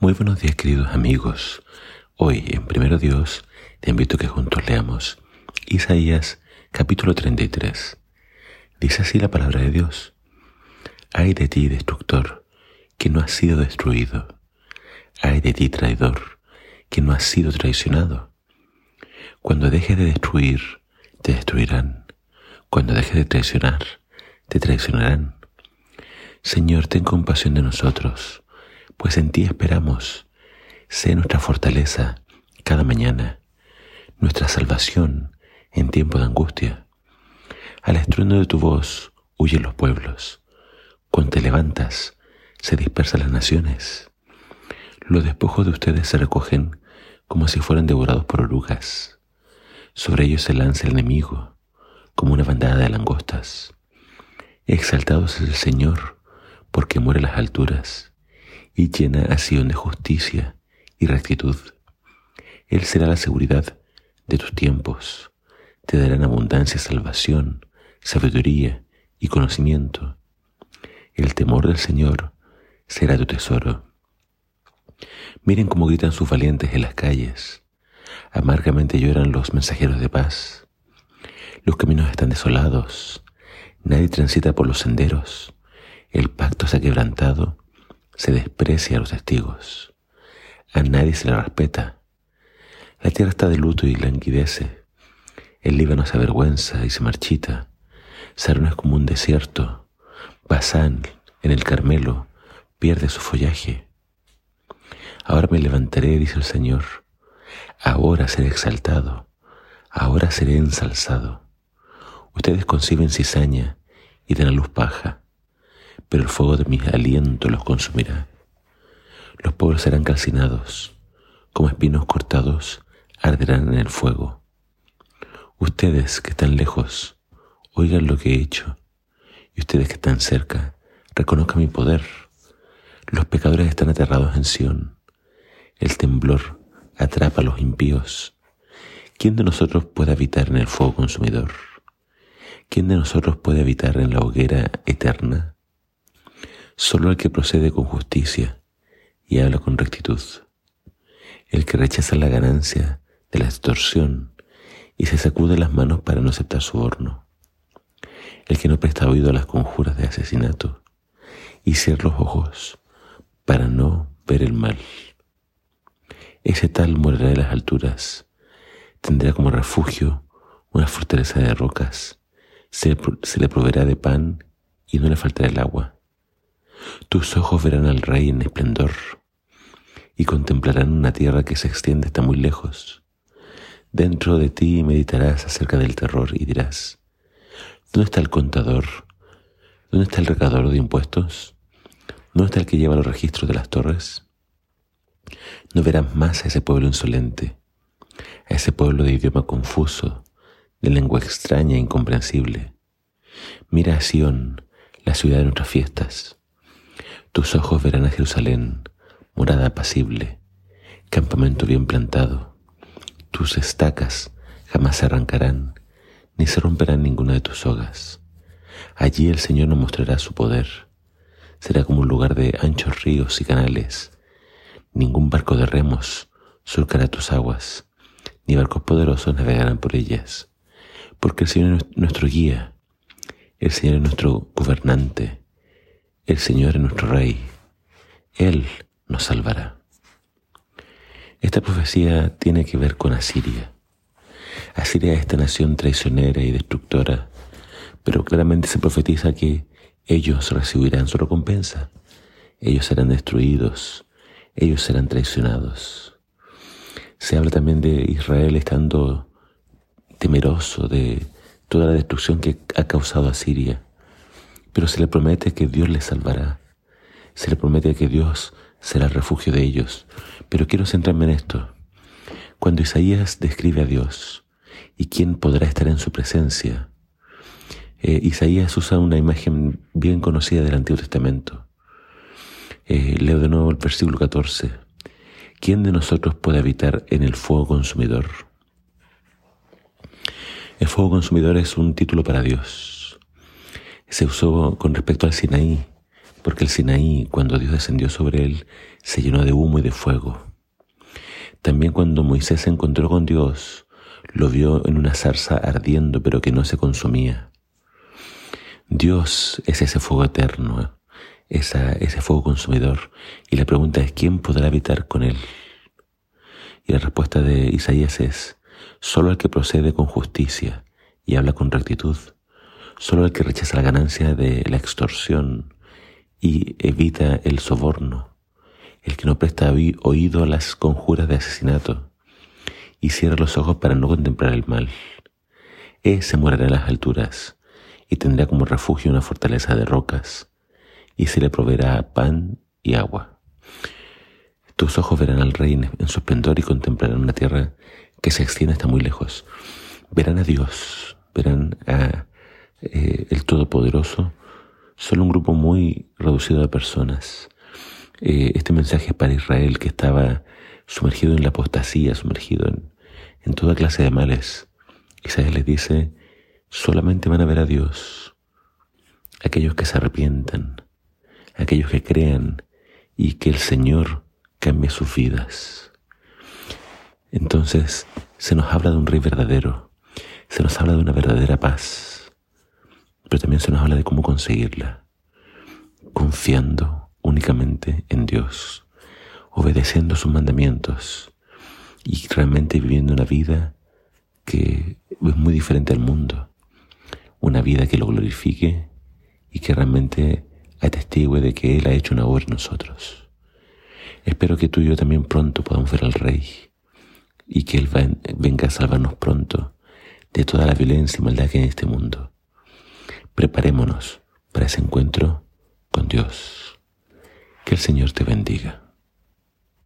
Muy buenos días queridos amigos. Hoy en Primero Dios te invito que juntos leamos Isaías capítulo 33. Dice así la palabra de Dios. Ay de ti, destructor, que no has sido destruido. Ay de ti, traidor, que no has sido traicionado. Cuando dejes de destruir, te destruirán. Cuando dejes de traicionar, te traicionarán. Señor, ten compasión de nosotros pues en ti esperamos. Sé nuestra fortaleza cada mañana, nuestra salvación en tiempo de angustia. Al estruendo de tu voz huyen los pueblos. Cuando te levantas, se dispersan las naciones. Los despojos de ustedes se recogen como si fueran devorados por orugas. Sobre ellos se lanza el enemigo como una bandada de langostas. Exaltado es el Señor porque muere las alturas y llena a de justicia y rectitud. Él será la seguridad de tus tiempos, te dará en abundancia salvación, sabiduría y conocimiento. El temor del Señor será tu tesoro. Miren cómo gritan sus valientes en las calles. Amargamente lloran los mensajeros de paz. Los caminos están desolados. Nadie transita por los senderos. El pacto se ha quebrantado se desprecia a los testigos. A nadie se le respeta. La tierra está de luto y languidece. El Líbano se avergüenza y se marchita. Sarón es como un desierto. Basán, en el Carmelo, pierde su follaje. Ahora me levantaré, dice el Señor. Ahora seré exaltado. Ahora seré ensalzado. Ustedes conciben cizaña y dan a luz paja pero el fuego de mi aliento los consumirá. Los pueblos serán calcinados, como espinos cortados, arderán en el fuego. Ustedes que están lejos, oigan lo que he hecho, y ustedes que están cerca, reconozcan mi poder. Los pecadores están aterrados en Sión. El temblor atrapa a los impíos. ¿Quién de nosotros puede habitar en el fuego consumidor? ¿Quién de nosotros puede habitar en la hoguera eterna? Solo el que procede con justicia y habla con rectitud, el que rechaza la ganancia de la extorsión y se sacude las manos para no aceptar su horno, el que no presta oído a las conjuras de asesinato y cierra los ojos para no ver el mal. Ese tal morirá de las alturas, tendrá como refugio una fortaleza de rocas, se, se le proveerá de pan y no le faltará el agua tus ojos verán al Rey en esplendor y contemplarán una tierra que se extiende hasta muy lejos. Dentro de ti meditarás acerca del terror y dirás, ¿dónde está el contador? ¿Dónde está el recaudador de impuestos? ¿Dónde está el que lleva los registros de las torres? No verás más a ese pueblo insolente, a ese pueblo de idioma confuso, de lengua extraña e incomprensible. Mira a Sión, la ciudad de nuestras fiestas. Tus ojos verán a Jerusalén, morada apacible, campamento bien plantado. Tus estacas jamás se arrancarán, ni se romperán ninguna de tus sogas. Allí el Señor nos mostrará su poder. Será como un lugar de anchos ríos y canales. Ningún barco de remos surcará tus aguas, ni barcos poderosos navegarán por ellas. Porque el Señor es nuestro guía, el Señor es nuestro gobernante el Señor es nuestro Rey. Él nos salvará. Esta profecía tiene que ver con Asiria. Asiria es esta nación traicionera y destructora, pero claramente se profetiza que ellos recibirán su recompensa. Ellos serán destruidos, ellos serán traicionados. Se habla también de Israel estando temeroso de toda la destrucción que ha causado Asiria pero se le promete que Dios les salvará. Se le promete que Dios será el refugio de ellos. Pero quiero centrarme en esto. Cuando Isaías describe a Dios y quién podrá estar en su presencia, eh, Isaías usa una imagen bien conocida del Antiguo Testamento. Eh, leo de nuevo el versículo 14. ¿Quién de nosotros puede habitar en el fuego consumidor? El fuego consumidor es un título para Dios se usó con respecto al Sinaí porque el Sinaí, cuando Dios descendió sobre él, se llenó de humo y de fuego. También cuando Moisés se encontró con Dios, lo vio en una zarza ardiendo, pero que no se consumía. Dios es ese fuego eterno, ese fuego consumidor, y la pregunta es, ¿quién podrá habitar con él? Y la respuesta de Isaías es, solo el que procede con justicia y habla con rectitud, solo el que rechaza la ganancia de la extorsión y evita el soborno, el que no presta oído a las conjuras de asesinato y cierra los ojos para no contemplar el mal. Ese morará en las alturas y tendrá como refugio una fortaleza de rocas y se le proveerá pan y agua. Tus ojos verán al rey en su esplendor y contemplarán una tierra que se extiende hasta muy lejos. Verán a Dios, verán a eh, el Todopoderoso solo un grupo muy reducido de personas. Eh, este mensaje es para Israel que estaba sumergido en la apostasía, sumergido en, en toda clase de males. Isaías les dice, solamente van a ver a Dios aquellos que se arrepientan, aquellos que crean y que el Señor cambie sus vidas. Entonces se nos habla de un rey verdadero, se nos habla de una verdadera paz pero también se nos habla de cómo conseguirla, confiando únicamente en Dios, obedeciendo sus mandamientos y realmente viviendo una vida que es muy diferente al mundo, una vida que lo glorifique y que realmente atestigue de que Él ha hecho una obra en nosotros. Espero que tú y yo también pronto podamos ver al Rey y que Él venga a salvarnos pronto de toda la violencia y maldad que hay en este mundo Preparémonos para ese encuentro con Dios. Que el Señor te bendiga.